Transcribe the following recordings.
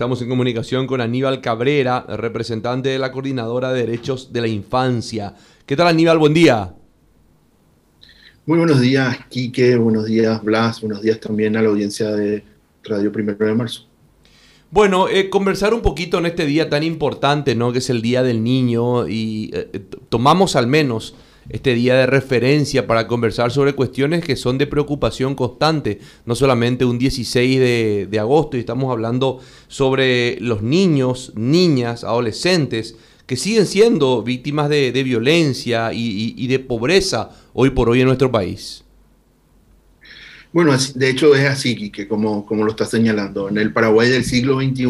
Estamos en comunicación con Aníbal Cabrera, representante de la Coordinadora de Derechos de la Infancia. ¿Qué tal Aníbal? Buen día. Muy buenos días, Quique. Buenos días, Blas. Buenos días también a la audiencia de Radio Primero de Marzo. Bueno, eh, conversar un poquito en este día tan importante, ¿no? Que es el Día del Niño y eh, tomamos al menos este día de referencia para conversar sobre cuestiones que son de preocupación constante, no solamente un 16 de, agosto, y estamos hablando sobre los niños, niñas, adolescentes, que siguen siendo víctimas de, violencia y, de pobreza hoy por hoy en nuestro país. Bueno, de hecho es así, que como, como lo está señalando. En el Paraguay del siglo XXI,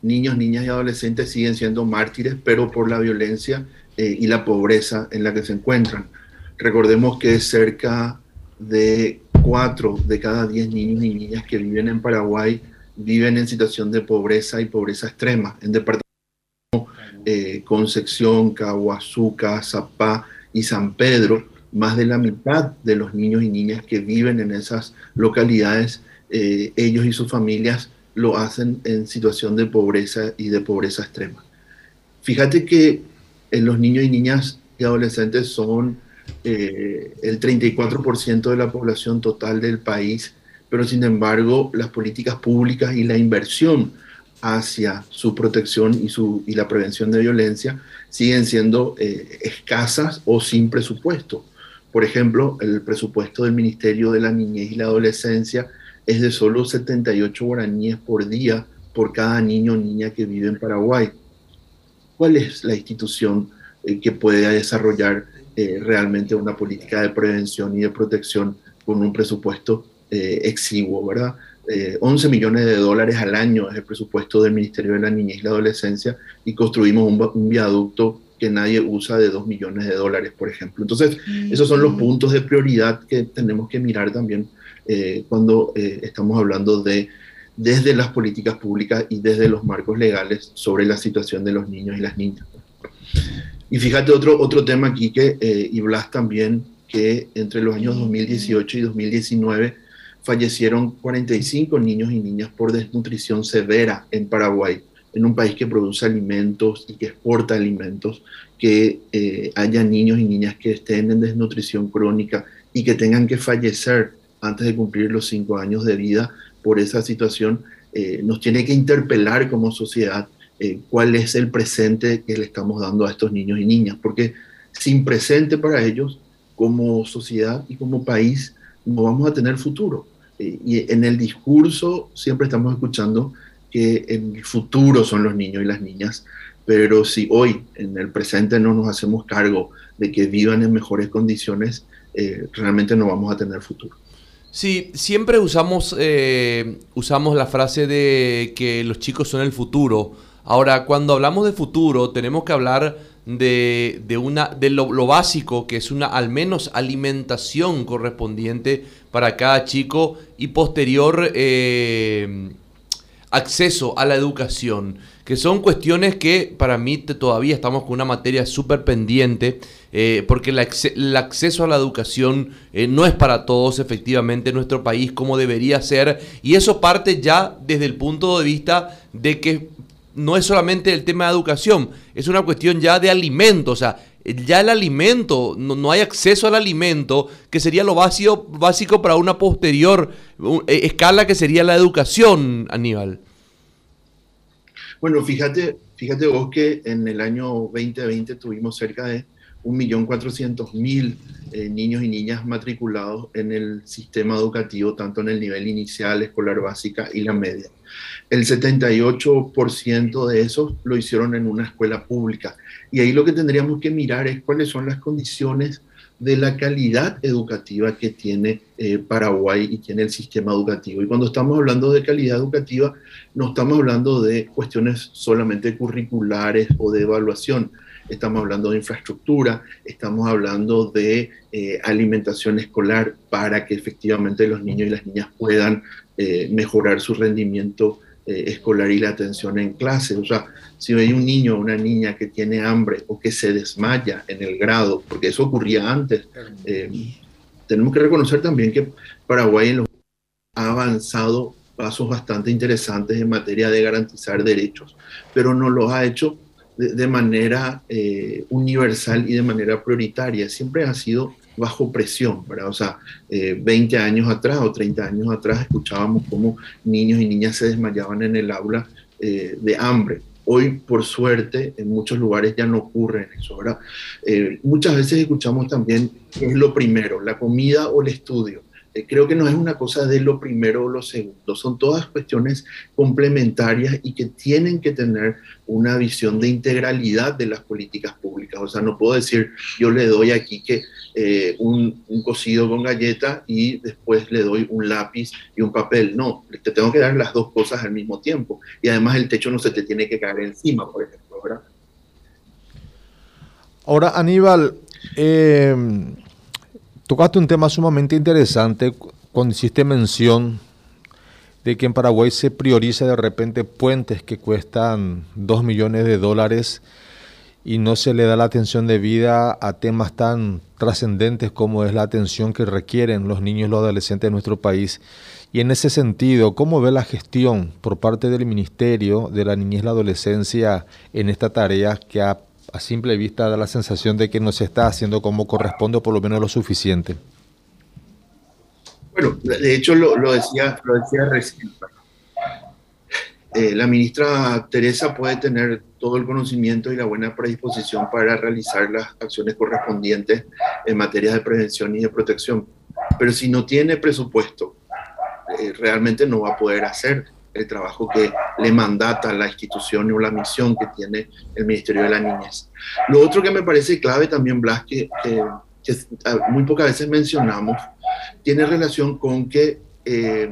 niños, niñas y adolescentes siguen siendo mártires, pero por la violencia eh, y la pobreza en la que se encuentran. Recordemos que cerca de 4 de cada 10 niños y niñas que viven en Paraguay viven en situación de pobreza y pobreza extrema. En departamentos como eh, Concepción, Caguazuca, Zapá y San Pedro, más de la mitad de los niños y niñas que viven en esas localidades, eh, ellos y sus familias lo hacen en situación de pobreza y de pobreza extrema. Fíjate que los niños y niñas y adolescentes son eh, el 34% de la población total del país, pero sin embargo las políticas públicas y la inversión hacia su protección y, su, y la prevención de violencia siguen siendo eh, escasas o sin presupuesto. Por ejemplo, el presupuesto del Ministerio de la Niñez y la Adolescencia es de solo 78 guaraníes por día por cada niño o niña que vive en Paraguay cuál es la institución eh, que puede desarrollar eh, realmente una política de prevención y de protección con un presupuesto eh, exiguo, ¿verdad? 11 millones de dólares al año es el presupuesto del Ministerio de la Niñez y la Adolescencia y construimos un, viaducto que nadie usa de 2 millones de dólares, por ejemplo. Entonces, esos son los mm. puntos de prioridad que tenemos que mirar también cuando estamos hablando de desde las políticas públicas y desde los marcos legales sobre la situación de los niños y las niñas. Y fíjate otro, otro tema aquí que, eh, y Blas también, que entre los años 2018 y 2019 fallecieron 45 niños y niñas por desnutrición severa en Paraguay, en un país que produce alimentos y que exporta alimentos, que eh, haya niños y niñas que estén en desnutrición crónica y que tengan que fallecer antes de cumplir los cinco años de vida por esa situación, eh, nos tiene que interpelar como sociedad eh, cuál es el presente que le estamos dando a estos niños y niñas, porque sin presente para ellos, como sociedad y como país, no vamos a tener futuro. Eh, y en el discurso siempre estamos escuchando que el futuro son los niños y las niñas, pero si hoy en el presente no nos hacemos cargo de que vivan en mejores condiciones, realmente no vamos a tener futuro. Sí, siempre usamos, eh, usamos la frase de que los chicos son el futuro. Ahora, cuando hablamos de futuro, tenemos que hablar de, una, de lo, básico, que es una al menos alimentación correspondiente para cada chico y posterior eh, acceso a la educación, que son cuestiones que para mí todavía estamos con una materia súper pendiente, eh, porque el, acceso a la educación eh, no es para todos efectivamente en nuestro país como debería ser, y eso parte ya desde el punto de vista de que no es solamente el tema de educación, es una cuestión ya de alimento, o sea, ya el alimento, no, hay acceso al alimento, que sería lo básico, básico para una posterior eh, escala que sería la educación, Aníbal. Bueno, fíjate, fíjate vos que en el año 2020 tuvimos cerca de 1.400.000 eh, niños y niñas matriculados en el sistema educativo, tanto en el nivel inicial, escolar básica y la media. El 78% de esos lo hicieron en una escuela pública. Y ahí lo que tendríamos que mirar es cuáles son las condiciones de la calidad educativa que tiene eh, Paraguay y tiene el sistema educativo. Y cuando estamos hablando de calidad educativa, no estamos hablando de cuestiones solamente curriculares o de evaluación, estamos hablando de infraestructura, estamos hablando de eh, alimentación escolar para que efectivamente los niños y las niñas puedan eh, mejorar su rendimiento eh, escolar y la atención en clase. O sea, si hay un niño o una niña que tiene hambre o que se desmaya en el grado, porque eso ocurría antes, eh, tenemos que reconocer también que Paraguay ha avanzado pasos bastante interesantes en materia de garantizar derechos, pero no los ha hecho de, manera eh, universal y de manera prioritaria. Siempre ha sido bajo presión, ¿verdad? O sea, 20 años atrás o 30 años atrás escuchábamos cómo niños y niñas se desmayaban en el aula de hambre Hoy, por suerte, en muchos lugares ya no ocurre eso. ¿verdad? Eh, muchas veces escuchamos también qué es lo primero, la comida o el estudio. Eh, creo que no es una cosa de lo primero o lo segundo, son todas cuestiones complementarias y que tienen que tener una visión de integralidad de las políticas públicas. O sea, no puedo decir yo le doy aquí que eh, un, un, cocido con galleta y después le doy un lápiz y un papel. No, te tengo que dar las dos cosas al mismo tiempo. Y además el techo no se te tiene que caer encima, por ejemplo. ¿verdad? Ahora, Aníbal, eh, Tocaste un tema sumamente interesante cuando hiciste mención de que en Paraguay se prioriza de repente puentes que cuestan 2 millones de dólares y no se le da la atención debida a temas tan trascendentes como es la atención que requieren los niños y los adolescentes de nuestro país. Y en ese sentido, ¿cómo ve la gestión por parte del Ministerio de la Niñez y la Adolescencia en esta tarea que ha a simple vista da la sensación de que no se está haciendo como corresponde o por lo menos lo suficiente. Bueno, de hecho lo, decía, lo recién. Eh, la ministra Teresa puede tener todo el conocimiento y la buena predisposición para realizar las acciones correspondientes en materia de prevención y de protección, pero si no tiene presupuesto, eh, realmente no va a poder hacer el trabajo que le mandata la institución o la misión que tiene el Ministerio de la Niñez. Lo otro que me parece clave también, Blas, que, muy pocas veces mencionamos, tiene relación con que, eh,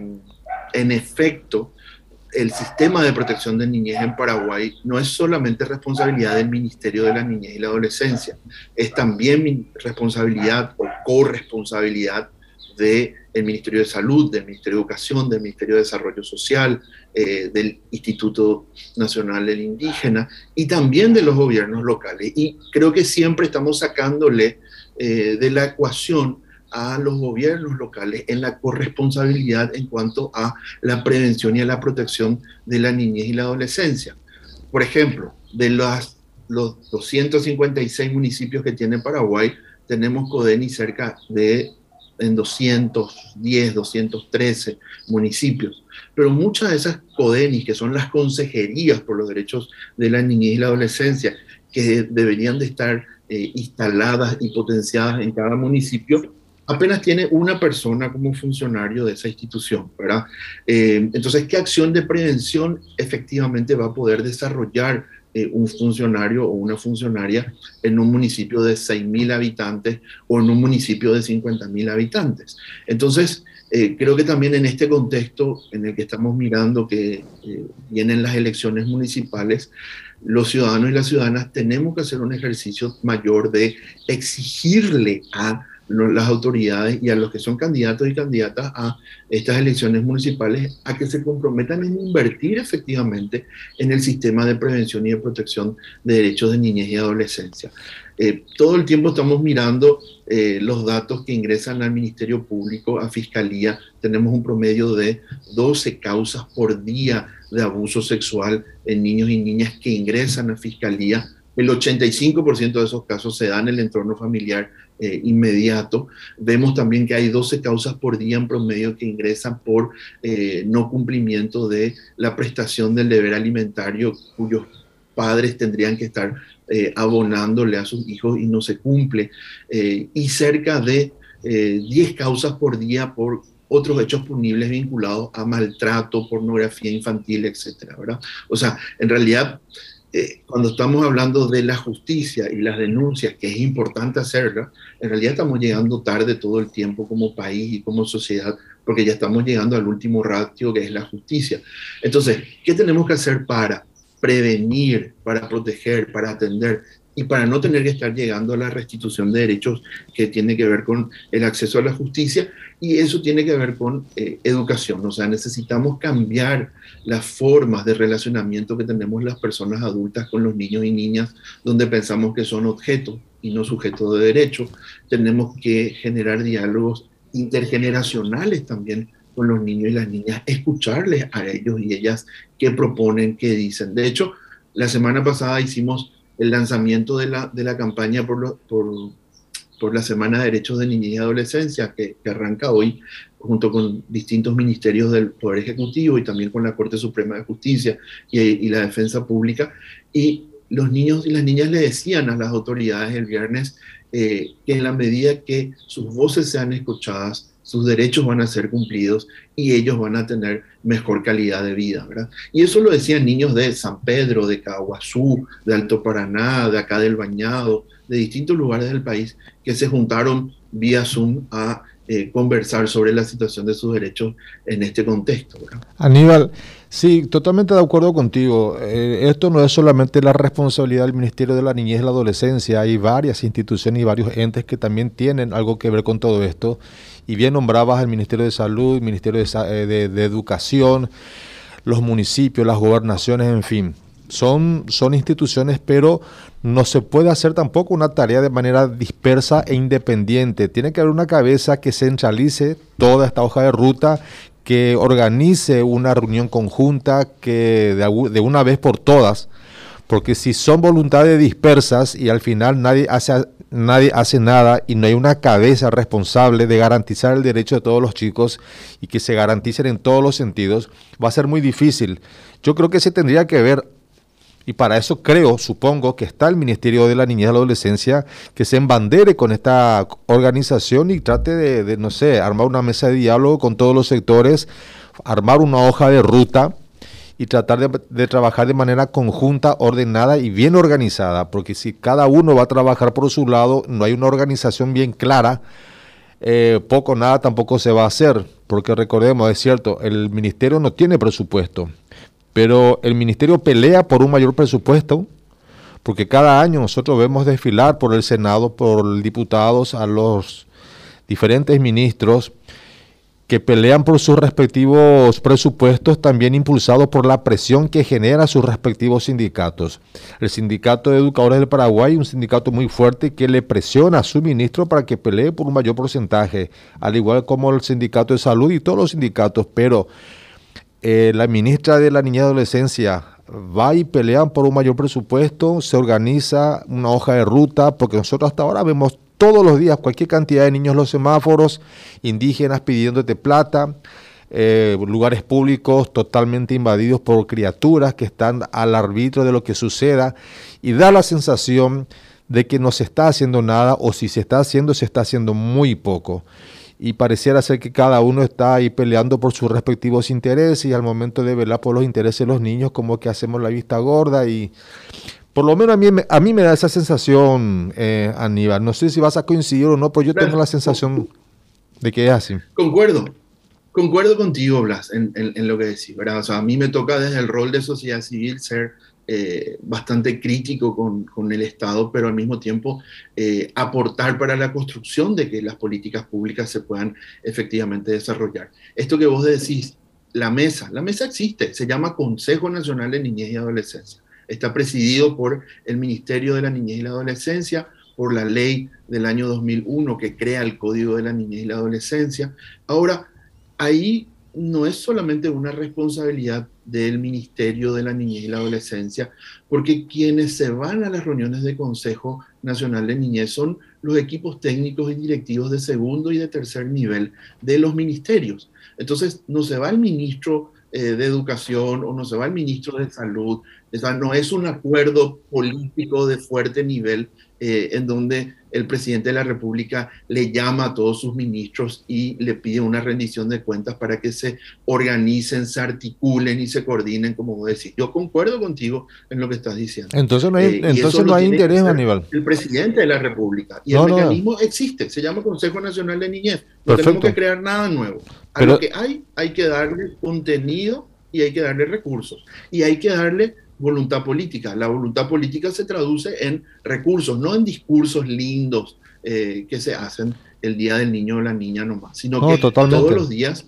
en efecto, el sistema de protección de niñez en Paraguay no es solamente responsabilidad del Ministerio de la Niñez y la Adolescencia, es también responsabilidad o corresponsabilidad del Ministerio de Salud, del Ministerio de Educación, del Ministerio de Desarrollo Social, eh, del Instituto Nacional del Indígena y también de los gobiernos locales. Y creo que siempre estamos sacándole eh, de la ecuación a los gobiernos locales en la corresponsabilidad en cuanto a la prevención y a la protección de la niñez y la adolescencia. Por ejemplo, de los, los 256 municipios que tiene Paraguay, tenemos CODENI cerca de en 210, 213 municipios. Pero muchas de esas CODENIS, que son las consejerías por los derechos de la niñez y la adolescencia, que deberían de estar eh, instaladas y potenciadas en cada municipio, apenas tiene una persona como funcionario de esa institución, ¿verdad? Eh, entonces, ¿qué acción de prevención efectivamente va a poder desarrollar eh, un funcionario o una funcionaria en un municipio de 6.000 habitantes o en un municipio de 50.000 habitantes. Entonces, eh, creo que también en este contexto en el que estamos mirando que eh, vienen las elecciones municipales, los ciudadanos y las ciudadanas tenemos que hacer un ejercicio mayor de exigirle a las autoridades y a los que son candidatos y candidatas a estas elecciones municipales a que se comprometan en invertir efectivamente en el sistema de prevención y de protección de derechos de niñez y adolescencia. Eh, todo el tiempo estamos mirando eh, los datos que ingresan al Ministerio Público, a Fiscalía. Tenemos un promedio de 12 causas por día de abuso sexual en niños y niñas que ingresan a Fiscalía. El 85% de esos casos se dan en el entorno familiar eh, inmediato. Vemos también que hay 12 causas por día en promedio que ingresan por eh, no cumplimiento de la prestación del deber alimentario cuyos padres tendrían que estar eh, abonándole a sus hijos y no se cumple. y cerca de 10 causas por día por otros hechos punibles vinculados a maltrato, pornografía infantil, etcétera, ¿verdad? O sea, en realidad eh, cuando estamos hablando de la justicia y las denuncias, que es importante hacerlas, en realidad estamos llegando tarde todo el tiempo como país y como sociedad, porque ya estamos llegando al último ratio que es la justicia. Entonces, ¿qué tenemos que hacer para prevenir, para proteger, para atender? Y para no tener que estar llegando a la restitución de derechos que tiene que ver con el acceso a la justicia y eso tiene que ver con eh, educación. O sea, necesitamos cambiar las formas de relacionamiento que tenemos las personas adultas con los niños y niñas, donde pensamos que son objetos y no sujetos de derecho. Tenemos que generar diálogos intergeneracionales también con los niños y las niñas, escucharles a ellos y ellas qué proponen, qué dicen. De hecho, la semana pasada hicimos el lanzamiento de la, de la campaña por, por, por, la Semana de Derechos de Niñez y Adolescencia, que, arranca hoy junto con distintos ministerios del Poder Ejecutivo y también con la Corte Suprema de Justicia y, y la Defensa Pública. Y los niños y las niñas le decían a las autoridades el viernes eh, que en la medida que sus voces sean escuchadas, sus derechos van a ser cumplidos y ellos van a tener mejor calidad de vida, ¿verdad? Y eso lo decían niños de San Pedro, de Caguazú, de Alto Paraná, de acá del Bañado, de distintos lugares del país que se juntaron vía Zoom a eh, conversar sobre la situación de sus derechos en este contexto. Aníbal, sí, totalmente de acuerdo contigo. Eh, esto no es solamente la responsabilidad del Ministerio de la Niñez y la Adolescencia, hay varias instituciones y varios entes que también tienen algo que ver con todo esto. Y bien nombrabas el Ministerio de Salud, Ministerio de, eh, de Educación, los municipios, las gobernaciones, en fin son, son instituciones, pero no se puede hacer tampoco una tarea de manera dispersa e independiente. Tiene que haber una cabeza que centralice toda esta hoja de ruta, que organice una reunión conjunta, que de, de una vez por todas, porque si son voluntades dispersas y al final nadie hace, nadie hace nada y no hay una cabeza responsable de garantizar el derecho de todos los chicos y que se garanticen en todos los sentidos, va a ser muy difícil. Yo creo que se tendría que ver y para eso creo, supongo, que está el Ministerio de la Niñez y la Adolescencia que se embandere con esta organización y trate de, no sé, armar una mesa de diálogo con todos los sectores, armar una hoja de ruta y tratar de, trabajar de manera conjunta, ordenada y bien organizada, porque si cada uno va a trabajar por su lado, no hay una organización bien clara, eh, poco nada tampoco se va a hacer, porque recordemos, es cierto, el ministerio no tiene presupuesto, pero el ministerio pelea por un mayor presupuesto, porque cada año nosotros vemos desfilar por el Senado, por diputados, a los diferentes ministros que pelean por sus respectivos presupuestos, también impulsados por la presión que genera sus respectivos sindicatos. El Sindicato de Educadores del Paraguay, un sindicato muy fuerte que le presiona a su ministro para que pelee por un mayor porcentaje, al igual como el Sindicato de Salud y todos los sindicatos, pero eh, la ministra de la Niñez y Adolescencia va y pelean por un mayor presupuesto, se organiza una hoja de ruta, porque nosotros hasta ahora vemos todos los días cualquier cantidad de niños en los semáforos, indígenas pidiéndote plata, eh, lugares públicos totalmente invadidos por criaturas que están al arbitrio de lo que suceda y da la sensación de que no se está haciendo nada o si se está haciendo, se está haciendo muy poco y pareciera ser que cada uno está ahí peleando por sus respectivos intereses y al momento de velar por los intereses de los niños como que hacemos la vista gorda y por lo menos a mí, a mí me da esa sensación, eh, Aníbal. No sé si vas a coincidir o no, pero yo tengo la sensación de que es así. Concuerdo, concuerdo contigo, Blas, en, en, lo que decís, ¿verdad? O sea, a mí me toca desde el rol de sociedad civil ser eh, bastante crítico con, con, el Estado, pero al mismo tiempo eh, aportar para la construcción de que las políticas públicas se puedan efectivamente desarrollar. Esto que vos decís, la mesa, la mesa existe, se llama Consejo Nacional de Niñez y Adolescencia. Está presidido por el Ministerio de la Niñez y la Adolescencia, por la ley del año 2001 que crea el Código de la Niñez y la Adolescencia. Ahora, ahí no es solamente una responsabilidad del Ministerio de la Niñez y la Adolescencia, porque quienes se van a las reuniones de Consejo Nacional de Niñez son los equipos técnicos y directivos de segundo y de tercer nivel de los ministerios. Entonces, no se va el ministro eh, de Educación o no se va el ministro de Salud, no es un acuerdo político de fuerte nivel eh, en donde el presidente de la República le llama a todos sus ministros y le pide una rendición de cuentas para que se organicen, se articulen y se coordinen, como vos decís. Yo concuerdo contigo en lo que estás diciendo. Entonces no hay, eh, entonces no hay interés, Aníbal. El presidente de la República. Y el mecanismo existe, se llama Consejo Nacional de Niñez. No tenemos que crear nada nuevo. A lo que hay, hay que darle contenido y hay que darle recursos. Y hay que darle voluntad política. La voluntad política se traduce en recursos, no en discursos lindos eh, que se hacen el día del niño o la niña nomás, sino que todos los días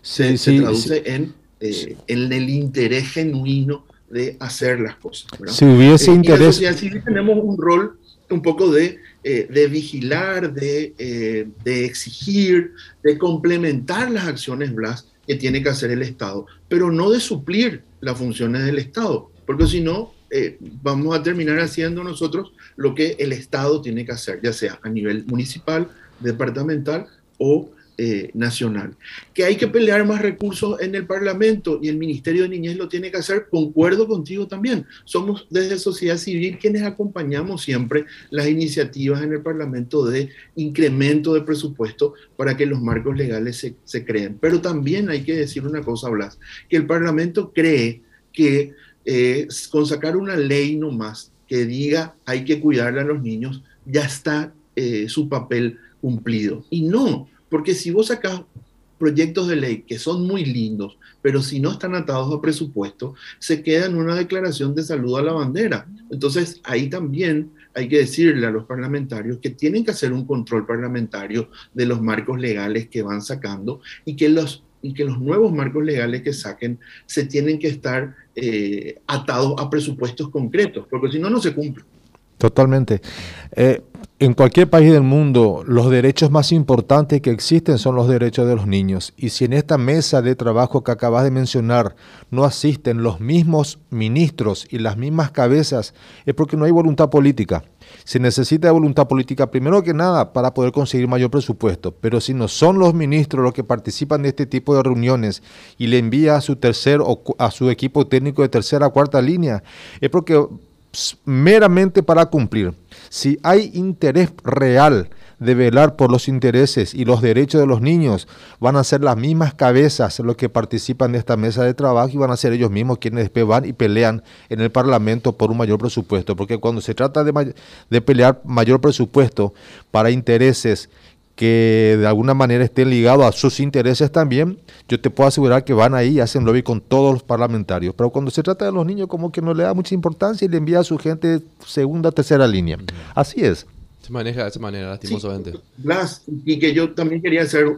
se, traduce En, eh, en el interés genuino de hacer las cosas. Si hubiese eh, interés... Y tenemos un rol un poco de, de vigilar, de, de, exigir, de complementar las acciones Blas que tiene que hacer el Estado, pero no de suplir las funciones del Estado, porque si no, eh, vamos a terminar haciendo nosotros lo que el Estado tiene que hacer, ya sea a nivel municipal, departamental o eh, nacional. Que hay que pelear más recursos en el Parlamento y el Ministerio de Niñez lo tiene que hacer, concuerdo contigo también. Somos desde sociedad civil quienes acompañamos siempre las iniciativas en el Parlamento de incremento de presupuesto para que los marcos legales se, se creen. Pero también hay que decir una cosa, Blas, que el Parlamento cree que eh, con sacar una ley nomás que diga hay que cuidarle a los niños, ya está eh, su papel cumplido. Y no, porque si vos sacás proyectos de ley que son muy lindos, pero si no están atados a presupuesto, se queda en una declaración de saludo a la bandera. Entonces, ahí también hay que decirle a los parlamentarios que tienen que hacer un control parlamentario de los marcos legales que van sacando y que los y que los nuevos marcos legales que saquen se tienen que estar eh, atados a presupuestos concretos, porque si no, no se cumple. Totalmente. Eh, en cualquier país del mundo, los derechos más importantes que existen son los derechos de los niños. Y si en esta mesa de trabajo que acabas de mencionar no asisten los mismos ministros y las mismas cabezas, es porque no hay voluntad política. Se necesita voluntad política primero que nada para poder conseguir mayor presupuesto, pero si no son los ministros los que participan de este tipo de reuniones y le envía a su tercer o a su equipo técnico de tercera o cuarta línea, es porque meramente para cumplir. Si hay interés real de velar por los intereses y los derechos de los niños, van a ser las mismas cabezas los que participan de esta mesa de trabajo y van a ser ellos mismos quienes después van y pelean en el Parlamento por un mayor presupuesto. Porque cuando se trata de, de pelear mayor presupuesto para intereses que de alguna manera estén ligados a sus intereses también, yo te puedo asegurar que van ahí y hacen lobby con todos los parlamentarios. Pero cuando se trata de los niños, como que no le da mucha importancia y le envía a su gente segunda, tercera línea. Así es. Se maneja de esa manera, lastimosamente. Blas, y que yo también quería hacer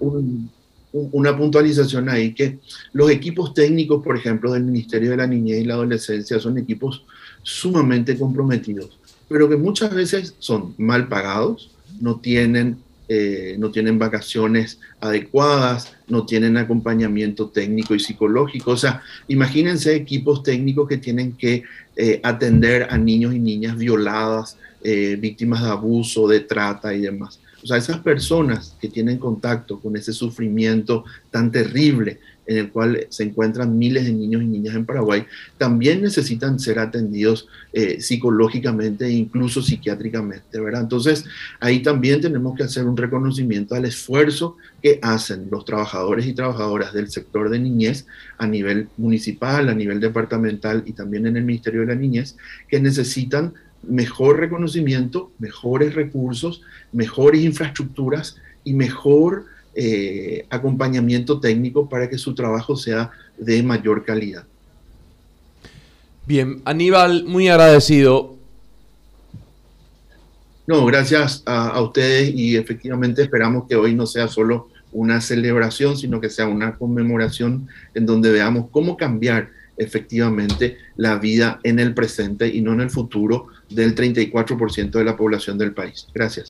una puntualización ahí, que los equipos técnicos, por ejemplo, del Ministerio de la Niñez y la Adolescencia son equipos sumamente comprometidos, pero que muchas veces son mal pagados, no tienen eh, no tienen vacaciones adecuadas, no tienen acompañamiento técnico y psicológico. O sea, imagínense equipos técnicos que tienen que eh, atender a niños y niñas violadas, eh, víctimas de abuso, de trata y demás. O sea, esas personas que tienen contacto con ese sufrimiento tan terrible en el cual se encuentran miles de niños y niñas en Paraguay, también necesitan ser atendidos eh, psicológicamente e incluso psiquiátricamente, ¿verdad? Entonces, ahí también tenemos que hacer un reconocimiento al esfuerzo que hacen los trabajadores y trabajadoras del sector de niñez a nivel municipal, a nivel departamental y también en el Ministerio de la Niñez, que necesitan mejor reconocimiento, mejores recursos, mejores infraestructuras y mejor eh, acompañamiento técnico para que su trabajo sea de mayor calidad. Bien, Aníbal, muy agradecido. No, gracias a, ustedes y efectivamente esperamos que hoy no sea solo una celebración, sino que sea una conmemoración en donde veamos cómo cambiar efectivamente la vida en el presente y no en el futuro del 34% de la población del país. Gracias.